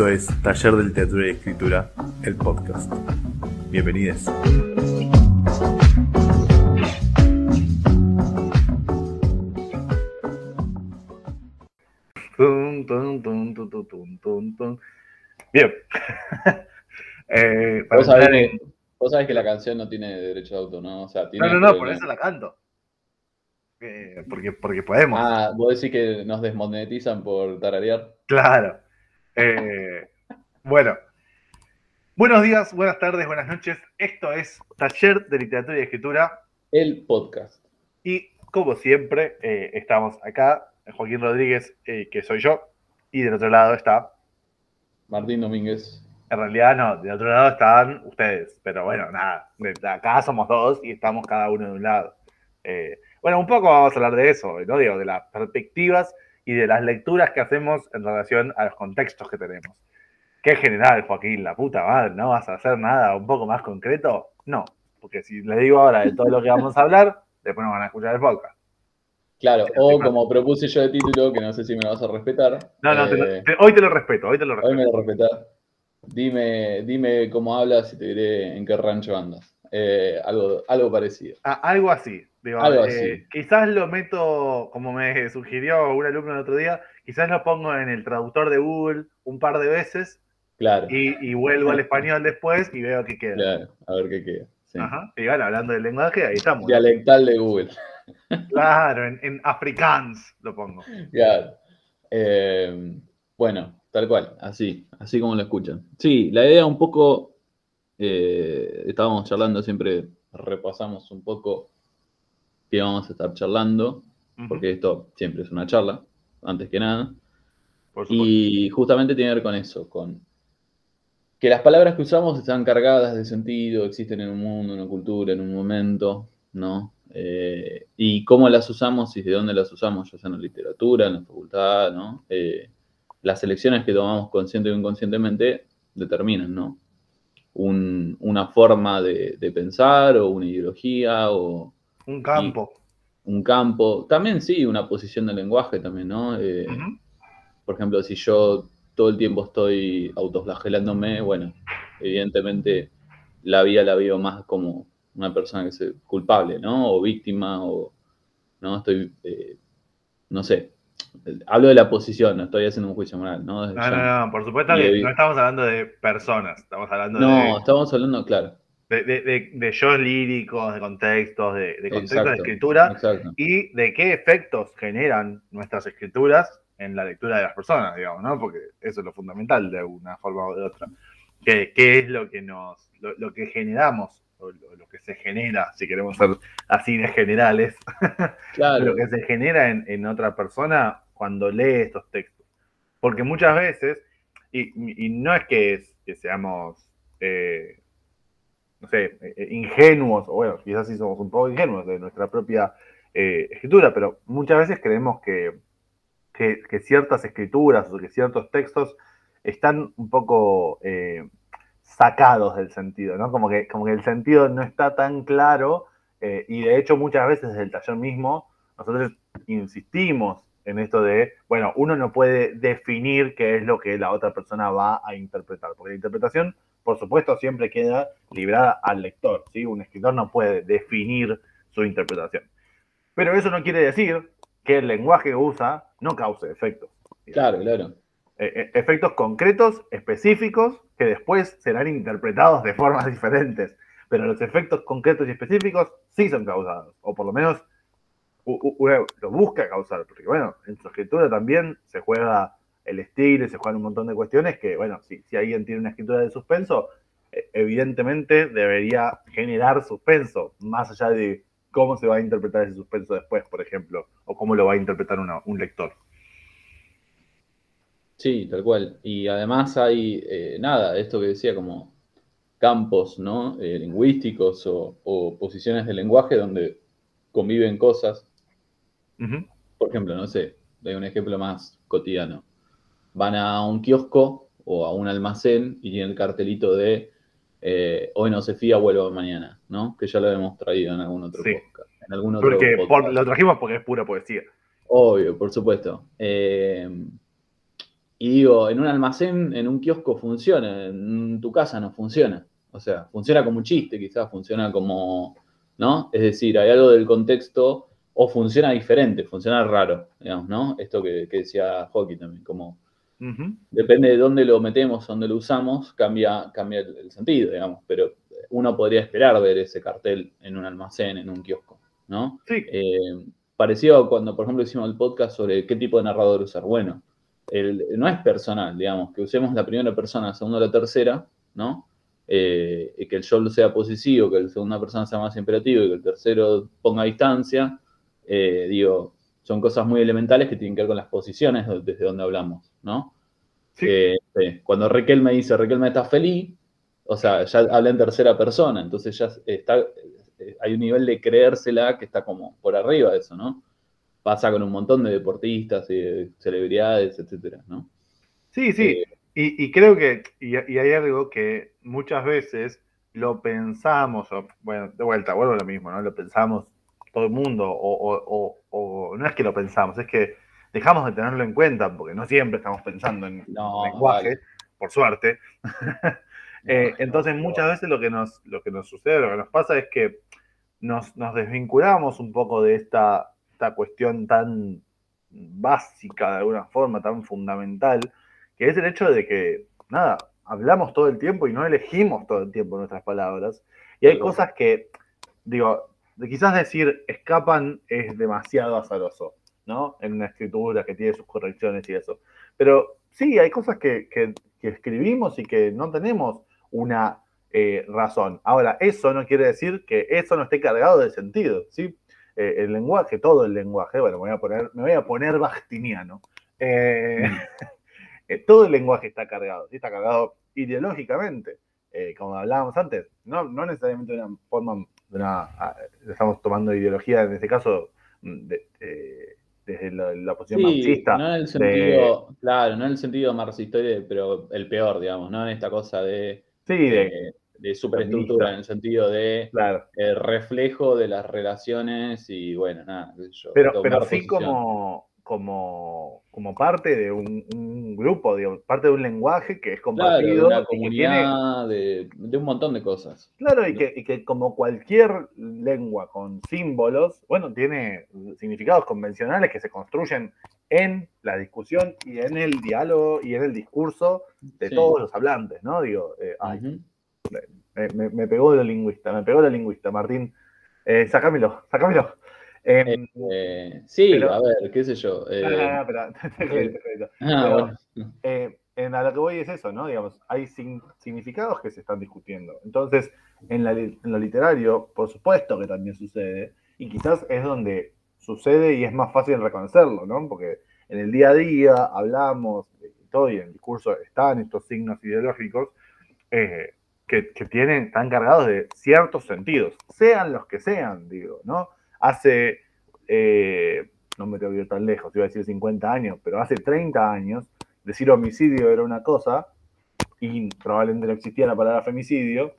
Esto es Taller del Teatro y Escritura, el podcast. Bienvenidos. Bien. Eh, para Vos sabés, entrar que, vos sabés que la canción no tiene derecho de auto, ¿no? O sea, tiene No, no, no, por eso la canto. Eh, porque, porque podemos. Ah, vos decís que nos desmonetizan por tararear. Claro. Eh, bueno. Buenos días, buenas tardes, buenas noches. Esto es Taller de Literatura y Escritura. El podcast. Y como siempre, eh, estamos acá, Joaquín Rodríguez, eh, que soy yo, y del otro lado está, Martín Domínguez. en realidad no, del otro lado están ustedes, pero bueno, nada, acá somos dos y estamos cada uno de un lado. Bueno, un poco vamos a hablar de eso, ¿no? Digo, de las perspectivas y de las lecturas que hacemos en relación a los contextos que tenemos. Qué general, Joaquín, la puta madre, ¿no vas a hacer nada un poco más concreto? No, porque si le digo ahora de todo lo que vamos a hablar, después no van a escuchar el podcast. Claro, o como propuse yo de título, que no sé si me lo vas a respetar. No, no, te lo- eh, te- hoy te lo respeto, hoy te lo hoy respeto. me lo respetás. Dime, dime cómo hablas y te diré en qué rancho andas. Eh, algo, algo parecido. Ah, algo así. Digo, eh. Quizás lo meto, como me sugirió un alumno el otro día, quizás lo pongo en el traductor de Google un par de veces Claro, y, y vuelvo al español después y veo que queda. claro. A ver qué queda. sí. Ajá. Y bueno, hablando del lenguaje, ahí estamos. Dialectal de Google. Claro, en, en afrikaans lo pongo. Claro. Eh, bueno, tal cual, así, así como lo escuchan. Sí, la idea un poco, eh, estábamos charlando, siempre repasamos un poco qué vamos a estar charlando, porque esto siempre es una charla, antes que nada, por y justamente tiene que ver con eso, con que las palabras que usamos están cargadas de sentido, existen en un mundo, en una cultura, en un momento, ¿no? Eh, y cómo las usamos y de dónde las usamos, ya sea en la literatura, en la facultad, ¿no? Eh, las elecciones que tomamos consciente o inconscientemente determinan, ¿no? Un- una forma de, de pensar o una ideología o Un campo. un campo. También sí, una posición del lenguaje también, ¿no? Eh, por ejemplo, si yo todo el tiempo estoy autoflagelándome, bueno, evidentemente la vida la veo más como una persona que es culpable, ¿no? O víctima, o no estoy, eh, no sé, hablo de la posición, no estoy haciendo un juicio moral, ¿no? Desde No, ya. no, no, por supuesto que no estamos hablando de personas, estamos hablando No, estamos hablando, claro. De, de, de, shows líricos, de contextos, de, de contextos de escritura. Exacto. y de qué efectos generan nuestras escrituras en la lectura de las personas, digamos, ¿no? Porque eso es lo fundamental de una forma o de otra. ¿Qué, qué es lo que nos, lo, lo que generamos, o lo, lo que se genera, si queremos ser así de generales, Claro, lo que se genera en, en otra persona cuando lee estos textos? Porque muchas veces, y, y no es que, que seamos, eh, no sé, eh, ingenuos, o bueno, quizás sí somos un poco ingenuos de nuestra propia eh, escritura, pero muchas veces creemos que, que, ciertas escrituras o que ciertos textos están un poco eh, sacados del sentido, ¿no? Como que, como que el sentido no está tan claro eh, y de hecho muchas veces desde el taller mismo nosotros insistimos en esto de, bueno, uno no puede definir qué es lo que la otra persona va a interpretar, porque la interpretación, por supuesto, siempre queda librada al lector, ¿sí? Un escritor no puede definir su interpretación. Pero eso no quiere decir que el lenguaje que usa no cause efectos. claro, claro. Eh, eh, efectos concretos, específicos, que después serán interpretados de formas diferentes. Pero los efectos concretos y específicos sí son causados, o por lo menos lo busca causar, porque bueno, en su escritura también se juega el estilo y se juegan un montón de cuestiones que, bueno, si, si alguien tiene una escritura de suspenso, eh, evidentemente debería generar suspenso, más allá de cómo se va a interpretar ese suspenso después, por ejemplo, o cómo lo va a interpretar una- un lector. Sí, tal cual. Y además hay, eh, nada, esto que decía, como campos, ¿no? Eh, lingüísticos o, o posiciones de lenguaje donde conviven cosas. Por ejemplo, no sé, doy un ejemplo más cotidiano. Van a un kiosco o a un almacén y tienen el cartelito de eh, hoy no se fía, vuelvo mañana, ¿no? Que ya lo hemos traído en algún otro Sí. podcast. En algún otro Porque podcast. por- lo trajimos porque es pura poesía. Obvio, por supuesto. Eh, Y digo, en un almacén, en un kiosco funciona, en tu casa no funciona. O sea, funciona como un chiste, quizás funciona como, ¿no? Es decir, hay algo del contexto o funciona diferente, funciona raro, digamos, ¿no? Esto que, decía Hockey también, como depende de dónde lo metemos, dónde lo usamos, cambia, cambia el, sentido, digamos, pero uno podría esperar ver ese cartel en un almacén, en un kiosco, ¿no? Sí. Eh, parecido cuando, por ejemplo, hicimos el podcast sobre qué tipo de narrador usar. Bueno, no es personal, digamos, que usemos la primera persona, la segunda, la tercera, ¿no? Eh, y que el yo sea posesivo, que la segunda persona sea más imperativo y que el tercero ponga distancia, eh, digo, son cosas muy elementales que tienen que ver con las posiciones desde donde hablamos, ¿no? Sí. cuando Raquel me dice, Raquel me está feliz, o sea, ya habla en tercera persona, entonces ya está, eh, hay un nivel de creérsela que está como por arriba de eso, ¿no? Pasa con un montón de deportistas y de celebridades, etcétera, ¿no? Sí, sí. Eh, y, creo que, y, hay algo que muchas veces lo pensamos, bueno, de vuelta, vuelvo a lo mismo, ¿no? Lo pensamos todo el mundo, o, no es que lo pensamos, es que dejamos de tenerlo en cuenta, porque no siempre estamos pensando en lenguaje, por suerte. Eh, entonces, muchas veces lo que, nos, lo que nos sucede, lo que nos pasa es que nos, desvinculamos un poco de esta, esta cuestión tan básica, de alguna forma, tan fundamental, que es el hecho de que, nada, hablamos todo el tiempo y no elegimos todo el tiempo nuestras palabras. Y hay cosas que, digo, quizás decir escapan es demasiado azaroso, ¿no? En una escritura que tiene sus correcciones y eso. Pero sí, hay cosas que, que escribimos y que no tenemos una eh, razón. Ahora, eso no quiere decir que eso no esté cargado de sentido, ¿sí? Eh, el lenguaje, todo el lenguaje, bueno, me voy a poner, me voy a poner bastiniano. Eh, mm. todo el lenguaje está cargado, ¿sí? está cargado ideológicamente, como hablábamos antes, no, no necesariamente de una forma, de una, ah, estamos tomando ideología en este caso mm, desde la, posición marxista. No en el sentido, claro, no en el sentido marxista, pero el peor, digamos, no en esta cosa de Sí, de, de superestructura, en el sentido de el reflejo de las relaciones y bueno, nada. pero, pero sí como, como, como parte de un, grupo, parte de un lenguaje que es compartido. de una comunidad, de, un montón de cosas. Claro, y que, y que como cualquier lengua con símbolos, bueno, tiene significados convencionales que se construyen en la discusión y en el diálogo y en el discurso de todos los hablantes, ¿no? Digo, eh, ay, me, pegó el lingüista, me pegó el lingüista, Martín. Eh, sacámelo, sacámelo. Em, eh, sí, a ver, qué sé yo. Ah, en a lo que voy es eso, ¿no? Digamos, hay significados que se están discutiendo. Entonces, en, en lo literario, por supuesto que también sucede, y quizás es donde sucede y es más fácil reconocerlo, ¿no? Porque en el día a día hablamos de todo y en el discurso están estos signos ideológicos eh, que, tienen, están cargados de ciertos sentidos, sean los que sean, digo, ¿no? Hace, eh, no me tengo que ir tan lejos, iba a decir 50 años, pero hace 30 años, decir homicidio era una cosa y probablemente no existía la palabra femicidio,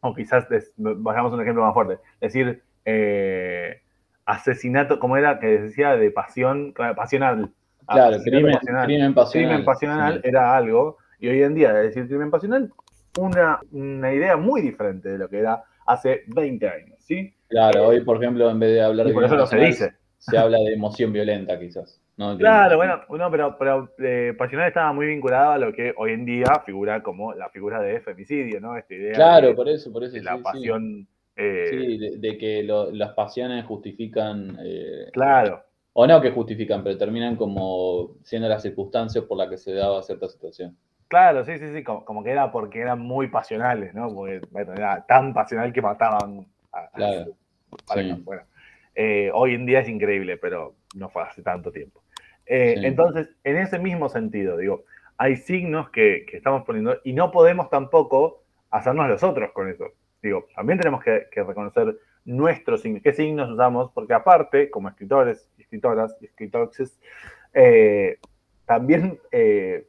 o quizás, bajamos un ejemplo más fuerte, decir... Eh, asesinato, como era que decía, de pasión, pasional. Claro, crimen pasional. crimen pasional. Crimen pasional era algo, y hoy en día, decir crimen pasional, una, una idea muy diferente de lo que era hace 20 años, ¿sí? Claro, hoy, por ejemplo, en vez de hablar de por eso no se dice. Se habla de emoción violenta, quizás. Claro, bueno, no, pero, pero eh, pasional estaba muy vinculado a lo que hoy en día figura como la figura de femicidio, ¿no? Esta idea claro, por eso, por eso. la pasión sí, eh, de, que las pasiones justifican. Eh, claro. O no que justifican, pero terminan como siendo las circunstancias por las que se daba cierta situación. Claro, sí, sí, sí, como, que era porque eran muy pasionales, ¿no? Porque era tan pasional que mataban a, claro. Bueno, eh, hoy en día es increíble, pero no fue hace tanto tiempo. Entonces, en ese mismo sentido, digo, hay signos que, que, estamos poniendo y no podemos tampoco hacernos los otros con eso digo, también tenemos que, reconocer nuestros signos, qué signos usamos, porque aparte, como escritores, escritoras y escritores, eh, también, eh,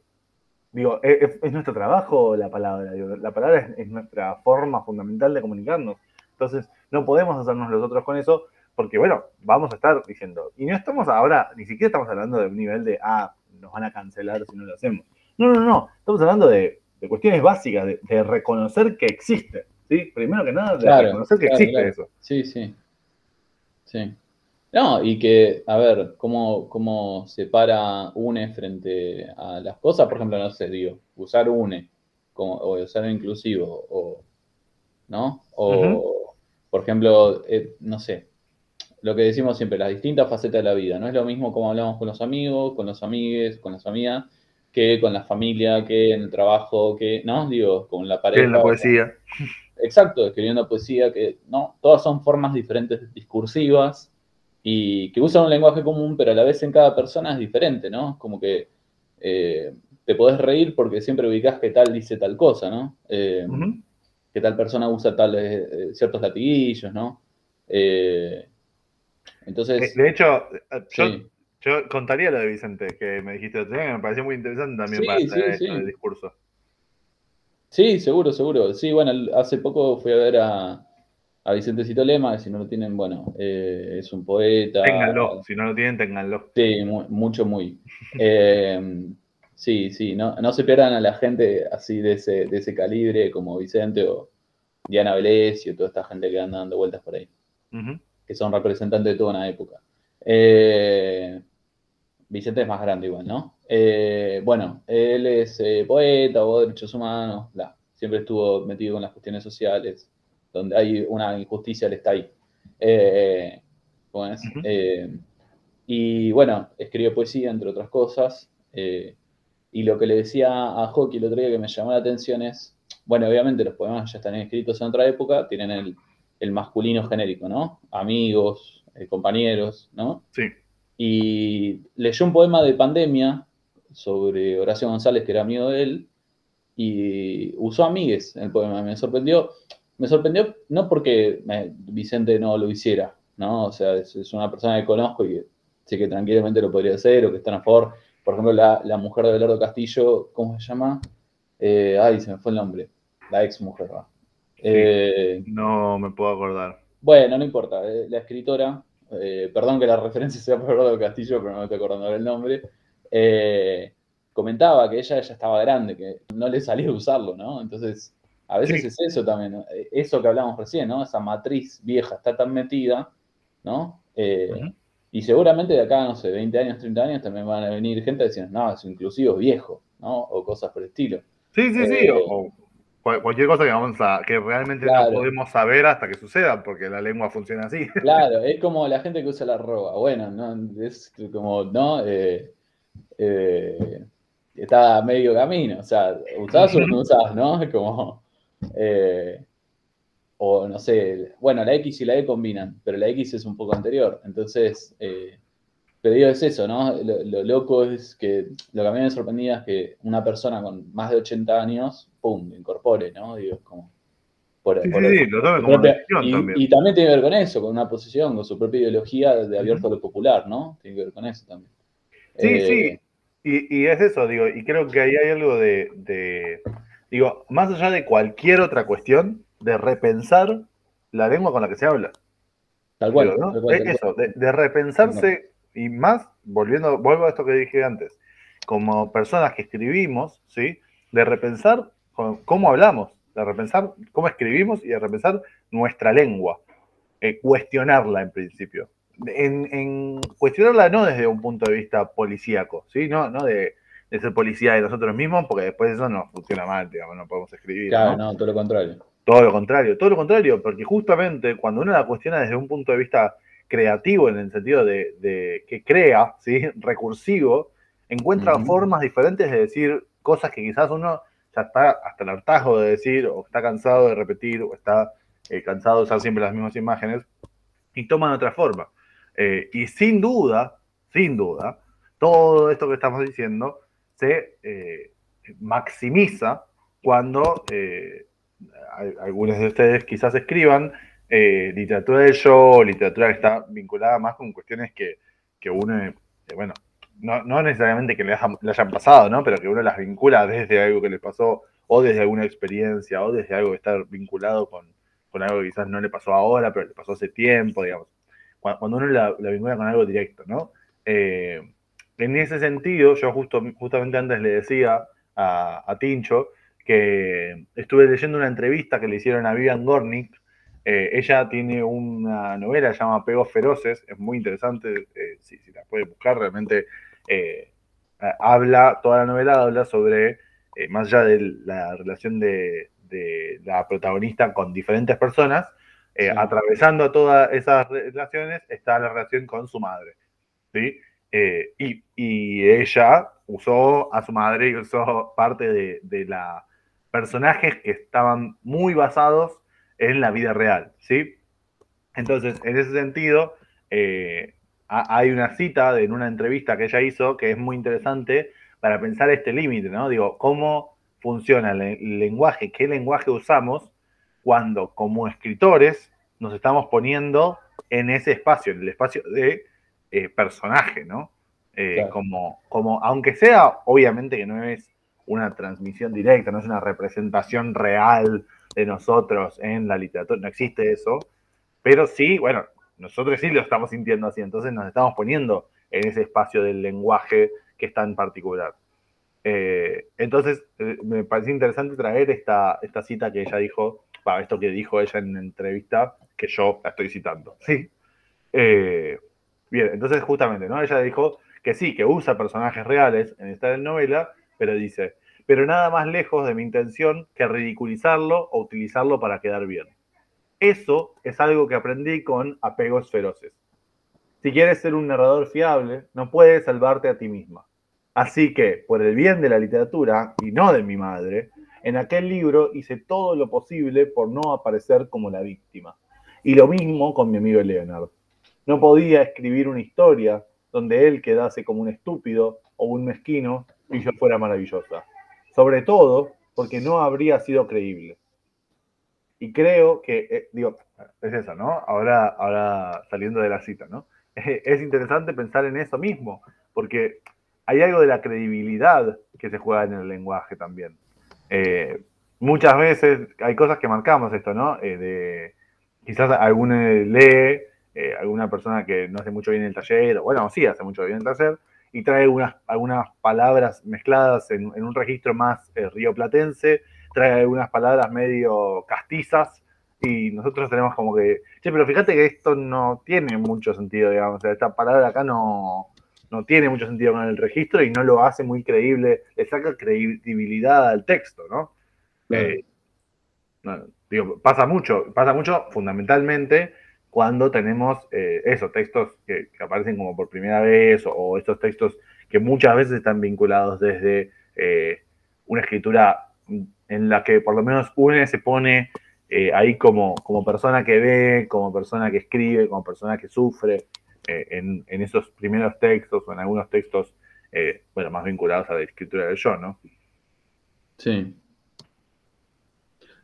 digo, es, nuestro trabajo la palabra, la palabra es, nuestra forma fundamental de comunicarnos. Entonces, no podemos hacernos los otros con eso, porque bueno, vamos a estar diciendo, y no estamos ahora, ni siquiera estamos hablando de un nivel de, ah, nos van a cancelar si no lo hacemos. No, no, no, estamos hablando de, cuestiones básicas, de, reconocer que existe, ¿sí? Primero que nada, de reconocer que existe eso. Sí, sí. Sí. No, y que, a ver, cómo, cómo para UNE frente a las cosas, por ejemplo, no sé, digo, usar UNE como, o usar inclusivo, o, ¿no? O, por ejemplo, eh, no sé, lo que decimos siempre, las distintas facetas de la vida. No es lo mismo como hablamos con los amigos, con los amigues, con las amigas, que con la familia, que en el trabajo, que, ¿no? Digo, con la pareja. Que en la poesía. Exacto, escribiendo poesía, que, ¿no? Todas son formas diferentes discursivas y que usan un lenguaje común, pero a la vez en cada persona es diferente, ¿no? Como que eh, te podés reír porque siempre ubicás que tal dice tal cosa, ¿no? Eh, que tal persona usa tales, eh, ciertos latiguillos, ¿no? entonces... De hecho, yo, contaría lo de Vicente, que me dijiste me pareció muy interesante también para el discurso. Sí, seguro, seguro. Sí, bueno, hace poco fui a ver a, a Vicentecito Lema, si no lo tienen, bueno, eh, es un poeta. Ténganlo, si no lo tienen, ténganlo. Sí, mucho, muy. Eh, sí, sí, no, no, se pierdan a la gente así de ese, de ese calibre como Vicente o Diana y toda esta gente que anda dando vueltas por ahí, que son representantes de toda una época. Eh, Vicente es más grande igual, ¿no? bueno, él es poeta, abogado de derechos humanos, bla. siempre estuvo metido con las cuestiones sociales donde hay una injusticia, él está ahí. Eh, eh, y bueno, escribe poesía, entre otras cosas. Eh, y lo que le decía a Hockey el otro día que me llamó la atención es, bueno, obviamente los poemas ya están escritos en otra época, tienen el, el masculino genérico, ¿no? Amigos, compañeros, ¿no? Sí. Y leyó un poema de pandemia sobre Horacio González, que era amigo de él, y usó amigues en el poema. Me sorprendió me sorprendió no porque Vicente no lo hiciera, ¿no? O sea, es, una persona que conozco y sé que tranquilamente lo podría hacer o que está a favor. Por ejemplo, la, mujer de Belardo Castillo, ¿cómo se llama? Eh, ay, se me fue el nombre. La ex mujer, ¿va? Eh, no me puedo acordar. Bueno, no importa. Eh, la escritora, perdón que la referencia sea por Belardo Castillo, pero no me estoy acordando del nombre. comentaba que ella ya estaba grande, que no le salía usarlo, ¿no? Entonces, a veces es eso también, eh, eso que hablamos recién, ¿no? Esa matriz vieja está tan metida, ¿no? Eh, y seguramente de acá, no sé, 20 años, 30 años, también van a venir gente diciendo, no, es inclusivo viejo, ¿no? O cosas por el estilo. Sí, sí, sí. Eh, o, cualquier cosa que, vamos a, que realmente no podemos saber hasta que suceda, porque la lengua funciona así. Claro, es como la gente que usa la arroba. Bueno, ¿no? Es como, ¿no? está a medio camino. O sea, usás o no usás, ¿no? Es como. Eh, o no sé, bueno, la X y la E combinan, pero la X es un poco anterior. Entonces, eh, pero digo, es eso, ¿no? Lo, loco es que lo que a mí me sorprendía es que una persona con más de 80 años, ¡pum!, incorpore, ¿no? Digo, como. Por, sí, sí, lo tome como y, también. y también tiene que ver con eso, con una posición, con su propia ideología de abierto a lo popular, ¿no? Tiene que ver con eso también. Sí, sí. Eh, y, y, es eso, digo, y creo que ahí hay algo de Digo, más allá de cualquier otra cuestión, de repensar la lengua con la que se habla. Tal cual. Eso, de, repensarse, y más, volviendo, vuelvo a esto que dije antes, como personas que escribimos, ¿sí? De repensar cómo hablamos, de repensar cómo escribimos y de repensar nuestra lengua. Eh, cuestionarla en principio. En, en, cuestionarla no desde un punto de vista policíaco, ¿sí? No, no de de ser policía de nosotros mismos, porque después eso no funciona mal, digamos, no podemos escribir. Claro, no, todo lo contrario. Todo lo contrario, todo lo contrario, porque justamente cuando uno la cuestiona desde un punto de vista creativo, en el sentido de, que crea, ¿sí? recursivo, encuentra formas diferentes de decir cosas que quizás uno ya está hasta el hartazgo de decir, o está cansado de repetir, o está eh, cansado de usar siempre las mismas imágenes, y toman otra forma. Eh, y sin duda, sin duda, todo esto que estamos diciendo se eh, maximiza cuando eh, algunos de ustedes quizás escriban eh, literatura del show, literatura que está vinculada más con cuestiones que, que uno, bueno, no, necesariamente que le, hayan pasado, ¿no? Pero que uno las vincula desde algo que le pasó, o desde alguna experiencia, o desde algo que está vinculado con, algo que quizás no le pasó ahora, pero le pasó hace tiempo, digamos. Cuando, uno la, vincula con algo directo, ¿no? En ese sentido, yo justo, justamente antes le decía a, Tincho que estuve leyendo una entrevista que le hicieron a Vivian Gornick. Eh, ella tiene una novela que se llama Pegos Feroces, es muy interesante, eh, si, la puede buscar, realmente eh, habla, toda la novela habla sobre, más allá de la relación de, la protagonista con diferentes personas, atravesando a todas esas relaciones está la relación con su madre. ¿sí? Eh, y, ella usó a su madre y usó parte de, de la personajes que estaban muy basados en la vida real, ¿sí? Entonces, en ese sentido, eh, hay una cita en una entrevista que ella hizo que es muy interesante para pensar este límite, ¿no? Digo, ¿cómo funciona el lenguaje? ¿Qué lenguaje usamos cuando como escritores nos estamos poniendo en ese espacio, en el espacio de eh, personaje, ¿no? Eh, como, como, aunque sea, obviamente que no es una transmisión directa, no es una representación real de nosotros en la literatura, no existe eso, pero sí, bueno, nosotros sí lo estamos sintiendo así, entonces nos estamos poniendo en ese espacio del lenguaje que es tan particular. Eh, entonces, me parece interesante traer esta, esta cita que ella dijo, esto que dijo ella en entrevista, que yo la estoy citando. Sí. Bien, entonces justamente, ¿no? Ella dijo que sí, que usa personajes reales en esta novela, pero dice, pero nada más lejos de mi intención que ridiculizarlo o utilizarlo para quedar bien. Eso es algo que aprendí con apegos feroces. Si quieres ser un narrador fiable, no puedes salvarte a ti misma. Así que, por el bien de la literatura y no de mi madre, en aquel libro hice todo lo posible por no aparecer como la víctima. Y lo mismo con mi amigo Leonard. No podía escribir una historia donde él quedase como un estúpido o un mezquino y yo fuera maravillosa. Sobre todo porque no habría sido creíble. Y creo que, eh, digo, es eso, ¿no? Ahora, ahora saliendo de la cita, ¿no? Es interesante pensar en eso mismo, porque hay algo de la credibilidad que se juega en el lenguaje también. Eh, muchas veces hay cosas que marcamos esto, ¿no? Eh, de, quizás alguno lee eh, alguna persona que no hace mucho bien el taller, o bueno, sí hace mucho bien el taller, y trae algunas, algunas palabras mezcladas en, un registro más eh, rioplatense, trae algunas palabras medio castizas, y nosotros tenemos como que, che, pero fíjate que esto no tiene mucho sentido, digamos, esta palabra acá no, no tiene mucho sentido con el registro y no lo hace muy creíble, le saca credibilidad al texto, ¿no? Eh, digo, pasa mucho, pasa mucho fundamentalmente cuando tenemos eh, esos textos que, aparecen como por primera vez o, estos textos que muchas veces están vinculados desde eh, una escritura en la que por lo menos uno se pone eh, ahí como, persona que ve, como persona que escribe, como persona que sufre en, en, esos primeros textos o en algunos textos, bueno, más vinculados a la escritura del yo, ¿no? Sí,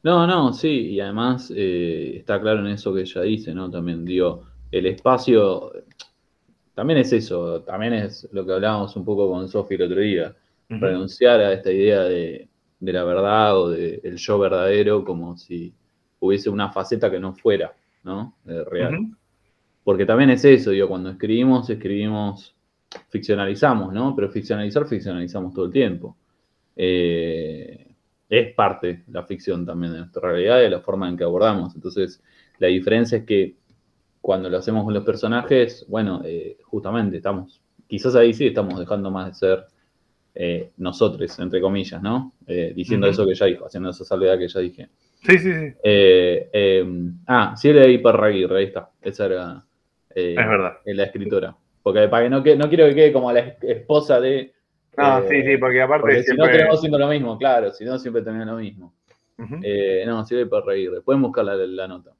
no, no, sí, y además eh, está claro en eso que ella dice, ¿no? También, digo, el espacio, también es eso, también es lo que hablábamos un poco con Sofi el otro día, renunciar a esta idea de, la verdad o del yo verdadero como si hubiese una faceta que no fuera, ¿no? real. Porque también es eso, digo, cuando escribimos, escribimos, ficcionalizamos, ¿no? Pero ficcionalizar, ficcionalizamos todo el tiempo. Eh, es parte la ficción también de nuestra realidad y de la forma en que abordamos. Entonces, la diferencia es que cuando lo hacemos con los personajes, bueno, eh, justamente estamos, quizás ahí sí estamos dejando más de ser eh, nosotros, entre comillas, ¿no? Eh, diciendo eso que ya dijo, haciendo esa salvedad que ya dije. Sí, sí, sí. ah, sí, de Iparraguirre, ahí está. Esa era es verdad. la escritora. Porque para que no, no quiero que quede como la esposa de no, sí, sí, porque aparte. Si no tenemos siendo lo mismo, claro, si no siempre tenemos lo mismo. eh, no, sirve para reír. Pueden buscar la, la nota.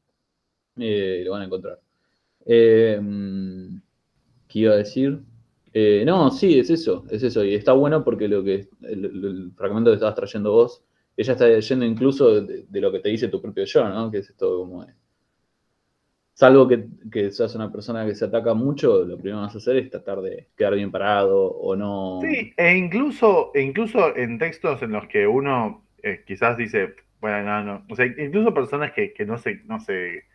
Eh, lo van a encontrar. Eh, ¿Qué iba a decir? Eh, no, sí, es eso, es eso. Y está bueno porque lo que el, fragmento que estabas trayendo vos, ella está leyendo incluso de, de, lo que te dice tu propio yo, ¿no? Que es esto como Salvo que, seas una persona que se ataca mucho, lo primero que vas a hacer es tratar de quedar bien parado o no. Sí, e incluso, e incluso en textos en los que uno eh, quizás dice, bueno, no, no. O sea, incluso personas que, no, se, no, se,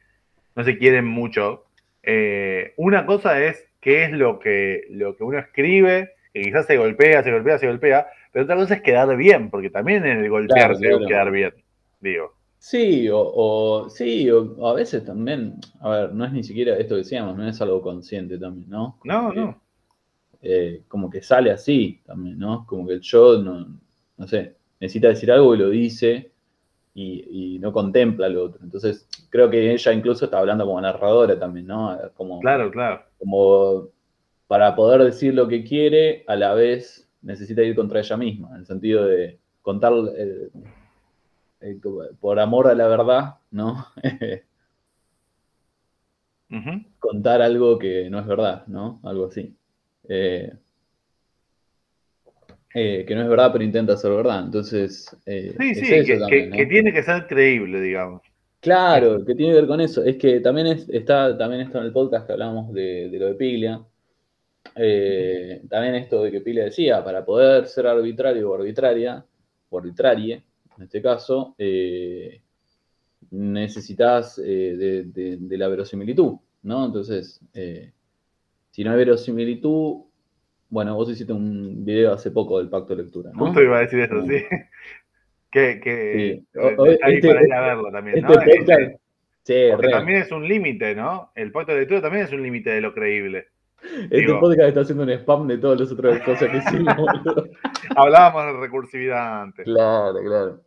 no se quieren mucho. Eh, una cosa es qué es lo que, lo que uno escribe, que quizás se golpea, se golpea, se golpea, pero otra cosa es quedar bien, porque también en el Claro, es claro. quedar bien, digo. Sí, o, o- sí, o, o a veces también, a ver, no es ni siquiera esto que decíamos, no es algo consciente también, ¿no? Como No, que, no. eh, como que sale así también, ¿no? Como que el yo, no, no sé, necesita decir algo y lo dice y, y no contempla lo otro. Entonces, creo que ella incluso está hablando como narradora también, ¿no? Como, Claro, claro. como para poder decir lo que quiere, a la vez necesita ir contra ella misma, en el sentido de contar eh, eh, por amor a la verdad, ¿no? Contar algo que no es verdad, ¿no? Algo así. Eh, eh, que no es verdad, pero intenta ser verdad. Entonces, Sí, es sí, eso que, también, que- ¿no? que tiene que ser creíble, digamos. Claro, que tiene que ver con eso. Es que también es- está, también esto en el podcast que hablamos de, de lo de Piglia. Eh, también esto de que Piglia decía, para poder ser arbitrario o arbitraria, o arbitrarie, en este caso, eh, necesitas eh, de, de- de la verosimilitud, ¿no? Entonces, eh, si no hay verosimilitud, bueno, vos hiciste un video hace poco del pacto de lectura, ¿no? Justo iba a decir eso, sí. Que, que Sí. O- ahí este- para ir a verlo también, Este ¿no? podcast, Este- sí, porque también es un límite, ¿no? El pacto de lectura también es un límite de lo creíble. Este digo- podcast está haciendo un spam de todas las otras cosas que hicimos. Hablábamos de recursividad antes. claro, claro.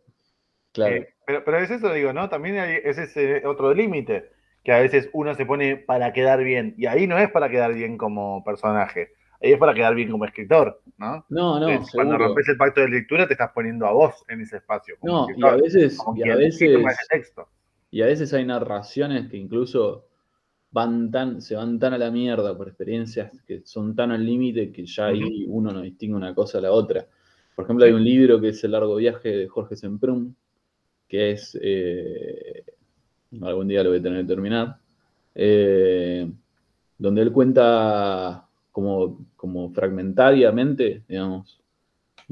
Claro. Eh, pero, pero es eso, digo, ¿no? También hay, es ese otro límite, que a veces uno se pone para quedar bien, y ahí no es para quedar bien como personaje, ahí es para quedar bien como escritor, ¿no? no, no, cuando rompes el pacto de lectura te estás poniendo a vos en ese espacio. como No, y a veces, como y a veces, texto. y a veces hay narraciones que incluso van tan, se van tan a la mierda por experiencias que son tan al límite que ya ahí uno no distingue una cosa de la otra. Por ejemplo, hay un libro que es El largo viaje de Jorge Semprún, que es, eh, algún día lo voy a tener que terminar, eh, donde él cuenta como, como fragmentariamente, digamos,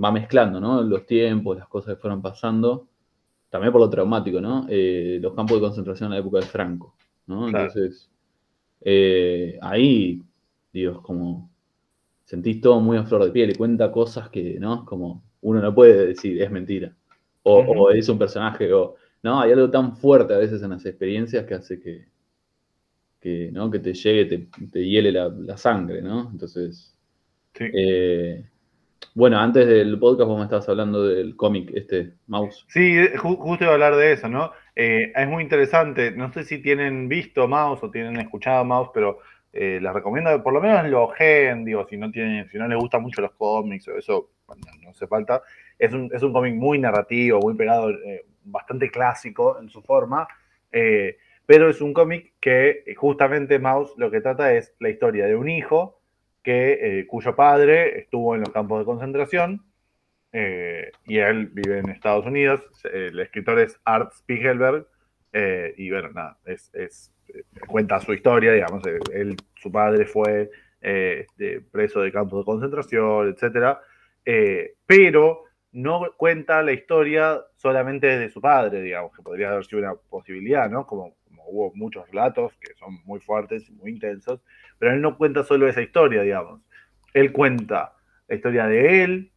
va mezclando, ¿no? Los tiempos, las cosas que fueron pasando, también por lo traumático, ¿no? Eh, los campos de concentración en la época de Franco, ¿no? Claro. Entonces, eh, ahí, digo, como sentís todo muy a flor de piel y cuenta cosas que, ¿no? Como uno no puede decir, es mentira. O, es un personaje, o, ¿no? Hay algo tan fuerte a veces en las experiencias que hace que, que, ¿no? que te llegue, te, te hiele la, la sangre, ¿no? Entonces, Sí. eh, bueno, antes del podcast vos me estabas hablando del cómic, este, Mouse. Sí, ju- justo iba a hablar de eso, ¿no? Eh, es muy interesante. No sé si tienen visto Mouse o tienen escuchado Mouse, pero eh, les recomiendo, por lo menos lo ojeen, digo, si no tienen, si no les gustan mucho los cómics o eso, no hace falta. Es un, es un cómic muy narrativo, muy pegado, eh, bastante clásico en su forma, eh, pero es un cómic que eh, justamente Mouse lo que trata es la historia de un hijo que, cuyo padre estuvo en los campos de concentración eh, y él vive en Estados Unidos. El escritor es Art Spiegelberg. eh, y bueno, nada, es, eh, cuenta su historia, digamos. su padre fue este, preso de campos de concentración, etc. pero no cuenta la historia solamente de su padre, digamos, que podría haber sido una posibilidad, ¿no? Como, hubo muchos relatos que son muy fuertes muy intensos, pero él no cuenta solo esa historia, digamos. Él cuenta la historia de él,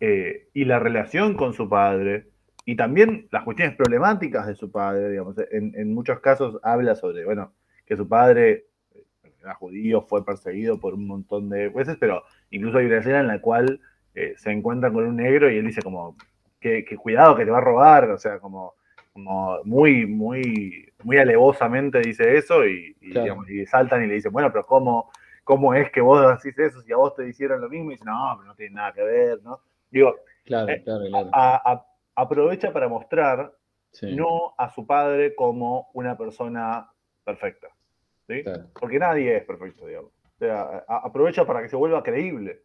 eh, y la relación con su padre, y también las cuestiones problemáticas de su padre, digamos, en, en muchos casos habla sobre, bueno, que su padre eh, era judío, fue perseguido por un montón de veces, pero incluso hay una escena en la cual eh, se encuentra con un negro y él dice como, que, que cuidado que te va a robar, o sea, como, como muy, muy, muy alevosamente dice eso y, y, Claro. digamos, y saltan y le dicen, bueno, pero ¿cómo, ¿cómo es que vos decís eso si a vos te hicieron lo mismo? Y dice, no, pero no tiene nada que ver, ¿no? Digo, Claro, Eh, claro, claro. a- a- aprovecha para mostrar Sí, no a su padre como una persona perfecta. ¿sí? Porque nadie es perfecto, digamos. O sea, a- aprovecha para que se vuelva creíble.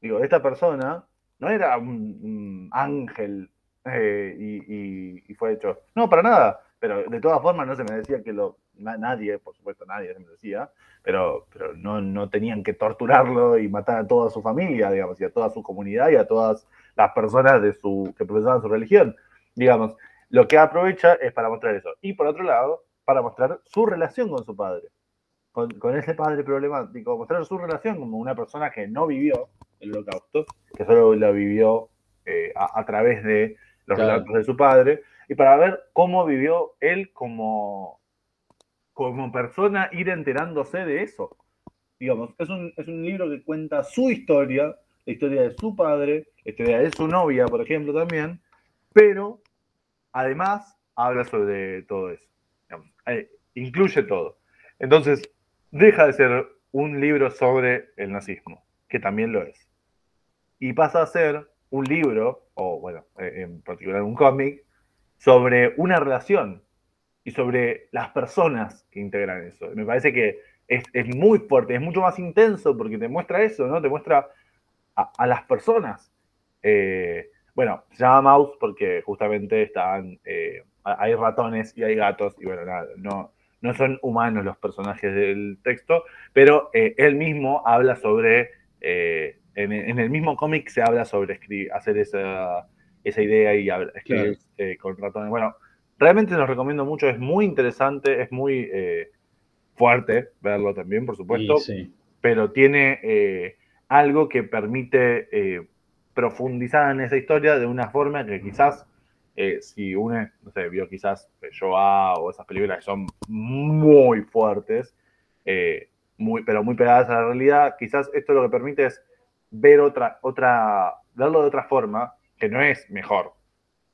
Digo, esta persona no era un, un ángel eh, y, y- y fue hecho. No, para nada. Pero de todas formas no se me decía que lo. na- nadie, por supuesto, nadie se me decía. Pero, pero no, no tenían que torturarlo y matar a toda su familia, digamos, y a toda su comunidad y a todas las personas de su, que profesaban su religión. Digamos, lo que aprovecha es para mostrar eso. Y por otro lado, para mostrar su relación con su padre. con, ese padre problemático, mostrar su relación como una persona que no vivió el holocausto, que solo lo vivió eh, a, través de los relatos de su padre, y para ver cómo vivió él como, como persona, ir enterándose de eso. Digamos, es un, es un libro que cuenta su historia, la historia de su padre, la historia de su novia, por ejemplo, también, pero además habla sobre todo eso. Eh, incluye todo. Entonces, deja de ser un libro sobre el nazismo, que también lo es, y pasa a ser un libro, o bueno, eh, en particular un cómic, sobre una relación y sobre las personas que integran eso. Me parece que es, muy fuerte, es mucho más intenso porque te muestra eso, ¿no? Te muestra a, las personas. Eh, bueno, se llama Mouse porque justamente están, eh, hay ratones y hay gatos, y bueno, nada, no, no son humanos los personajes del texto, pero él mismo habla sobre, en, el mismo cómic se habla sobre escribir, hacer esa, esa idea y escribir eh, con ratones. Bueno, realmente los recomiendo mucho, es muy interesante, es muy fuerte verlo también, por supuesto, pero tiene algo que permite profundizar en esa historia de una forma que quizás eh, si uno, no sé, vio quizás Joa o esas películas que son muy fuertes, eh, muy, pero muy pegadas a la realidad, quizás esto lo que permite es ver otra, otra, verlo de otra forma, que no es mejor,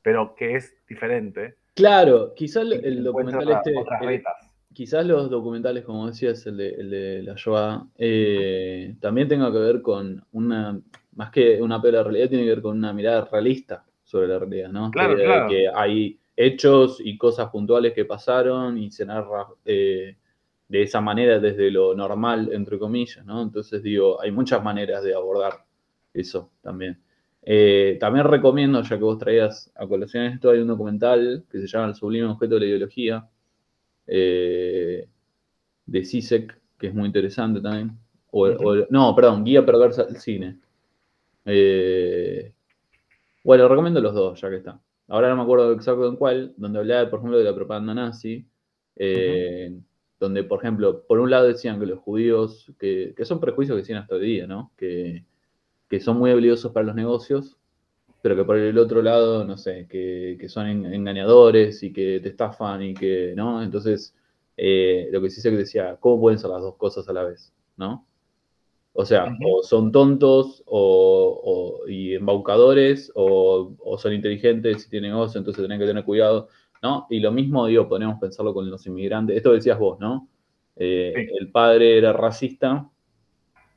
pero que es diferente. Claro, quizás el, documental este, quizás los documentales, como decías, el de, el de la Shoah, eh, también tenga que ver con una, más que una pela realidad, tiene que ver con una mirada realista sobre la realidad, ¿no? Claro, claro. que hay hechos y cosas puntuales que pasaron y se narra eh, de esa manera desde lo normal, entre comillas, ¿no? Entonces digo, hay muchas maneras de abordar eso también. Eh, también recomiendo, ya que vos traías a colación esto, hay un documental que se llama El sublime objeto de la ideología, eh, de CISEC, que es muy interesante también. no, perdón, Guía Perversa del Cine. Eh, bueno, recomiendo los dos, ya que está. Ahora no me acuerdo exacto en cuál, donde hablaba, por ejemplo, de la propaganda nazi, donde, por ejemplo, por un lado decían que los judíos, que, son prejuicios que tienen hasta hoy día, ¿no? Que, son muy habilidosos para los negocios, pero que por el otro lado, no sé, que, son engañadores y que te estafan y que, ¿no? Entonces, eh, lo que sí sé que decía, ¿cómo pueden ser las dos cosas a la vez, ¿no? O sea, o son tontos o, y embaucadores o, son inteligentes y tienen negocio, entonces tienen que tener cuidado, ¿no? Y lo mismo, digo, podemos pensarlo con los inmigrantes. Esto decías vos, ¿no? Eh, el padre era racista,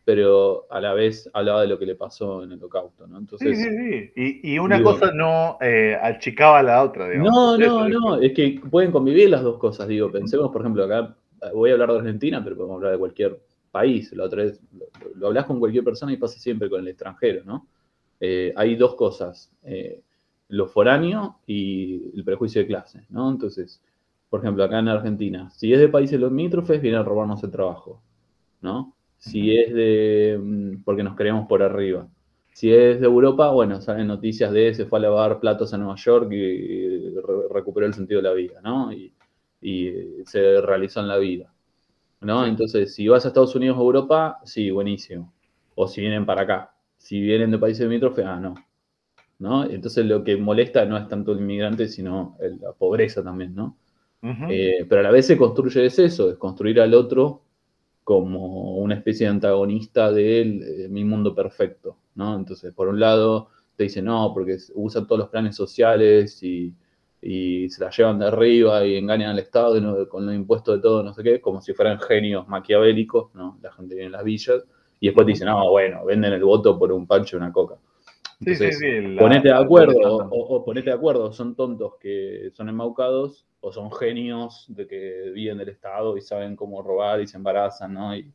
pero a la vez hablaba de lo que le pasó en el holocausto, ¿no? Entonces, sí, sí, sí. Y, una cosa no eh, achicaba a la otra, digamos. No, no, no, es que pueden convivir las dos cosas, digo. Pensemos, por ejemplo, acá, voy a hablar de Argentina, pero podemos hablar de cualquier país. La otra vez lo, hablas con cualquier persona y pasa siempre con el extranjero, ¿no? Eh, hay dos cosas, eh, lo foráneo y el prejuicio de clase, ¿no? Entonces, por ejemplo, acá en Argentina, si es de países limítrofes, viene a robarnos el trabajo, ¿no? Si es de, mm, porque nos creemos por arriba. Si es de Europa, bueno, salen noticias de se fue a lavar platos a Nueva York y, recuperó el sentido de la vida, ¿no? y se realizó en la vida. ¿no? Entonces, si vas a Estados Unidos o Europa, sí, buenísimo. O si vienen para acá. Si vienen de países limítrofes, ah, no. ¿No? Entonces, lo que molesta no es tanto el inmigrante, sino la pobreza también, ¿no? Eh, pero a la vez se construye es eso, es construir al otro como una especie de antagonista de, mi mundo perfecto, ¿no? Entonces, por un lado, te dicen, no, porque usan todos los planes sociales y y se la llevan de arriba y engañan al Estado con los impuestos de todo, no sé qué, como si fueran genios maquiavélicos, ¿no? La gente viene en las villas y después dicen, no, bueno, venden el voto por un pancho y una coca. Sí, sí, sí, ponete de acuerdo, o, ponete de acuerdo, son tontos que son embaucados o son genios de que viven del Estado y saben cómo robar y se embarazan, ¿no? Y,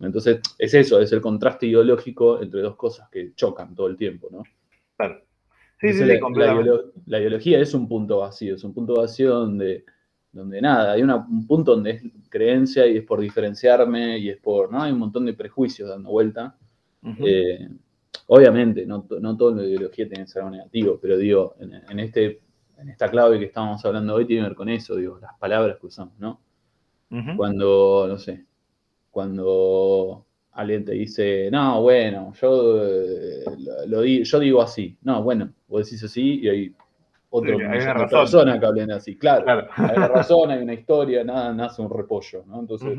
entonces, es eso, es el contraste ideológico entre dos cosas que chocan todo el tiempo, ¿no? Claro. Sí, sí, la, ideología es un punto vacío, es un punto vacío donde, donde nada, hay un punto donde es creencia y es por diferenciarme y es por, ¿no? Hay un montón de prejuicios dando vuelta. Eh, obviamente, no, no toda la ideología tiene que ser algo negativo, pero digo, en, este, en esta clave que estamos hablando hoy tiene que ver con eso, digo, las palabras que usamos, ¿no? Cuando, no sé, cuando alguien te dice, no, bueno, yo, eh, lo, di- yo digo así. No, bueno, vos decís así y hay otro Sí, hay millón una de razón. personas que hablen así. Claro, Claro. hay una razón, hay una historia, nada nace un repollo, ¿no? Entonces.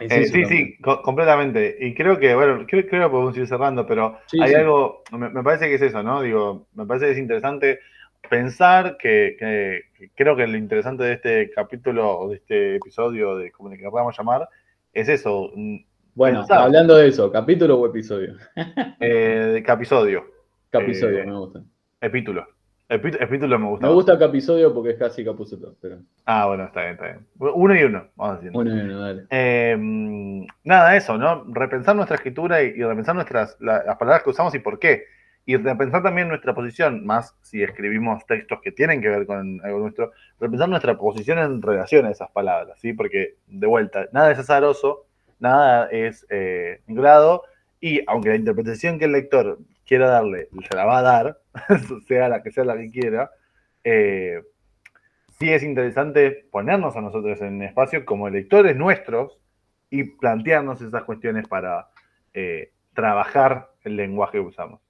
Es Eh, sí, también. sí, co- completamente. Y creo que, bueno, creo, creo que podemos ir cerrando, pero Sí, hay sí. algo, me, me parece que es eso, ¿no? Digo, me parece que es interesante pensar que, que- que creo que lo interesante de este capítulo o de este episodio, de como le podamos llamar, es eso, mm, Bueno, pensar. hablando de eso, ¿capítulo o episodio? eh, capisodio, Capisodio, Eh, me gusta. epítulo. Epi- epítulo me gusta. Me gusta Capisodio porque es casi Capuzoto, pero Ah, bueno, está bien, está bien. Uno y uno, vamos a decir. bueno, bueno, dale. Eh, nada, eso, ¿no? Repensar nuestra escritura y, y repensar nuestras, la- las palabras que usamos y por qué. Y repensar también nuestra posición, más si escribimos textos que tienen que ver con algo nuestro, repensar nuestra posición en relación a esas palabras, ¿sí? Porque, de vuelta, nada es azaroso, nada es eh, vinculado, y aunque la interpretación que el lector quiera darle, se la va a dar, sea la que sea la que quiera, eh, sí es interesante ponernos a nosotros en espacio como lectores nuestros y plantearnos esas cuestiones para eh, trabajar el lenguaje que usamos.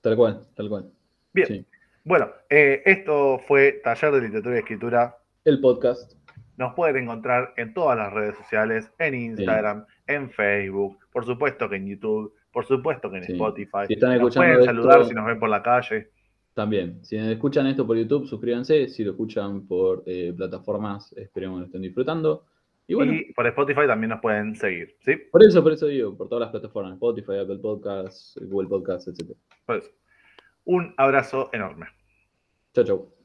Tal cual, tal cual. Bien, Sí. bueno, eh, esto fue Taller de Literatura y Escritura. El podcast. Nos pueden encontrar en todas las redes sociales, en Instagram, en Facebook, por supuesto que en YouTube, por supuesto que en Sí. Spotify. Si están nos escuchando pueden esto- saludar si nos ven por la calle. También, si escuchan esto por YouTube, suscríbanse. Si lo escuchan por eh, plataformas, esperemos que lo estén disfrutando. Y bueno, Y por Spotify también nos pueden seguir, ¿sí? por eso, por eso digo, por todas las plataformas, Spotify, Apple Podcasts, Google Podcasts, etc. Pues, un abrazo enorme. Chau, chau.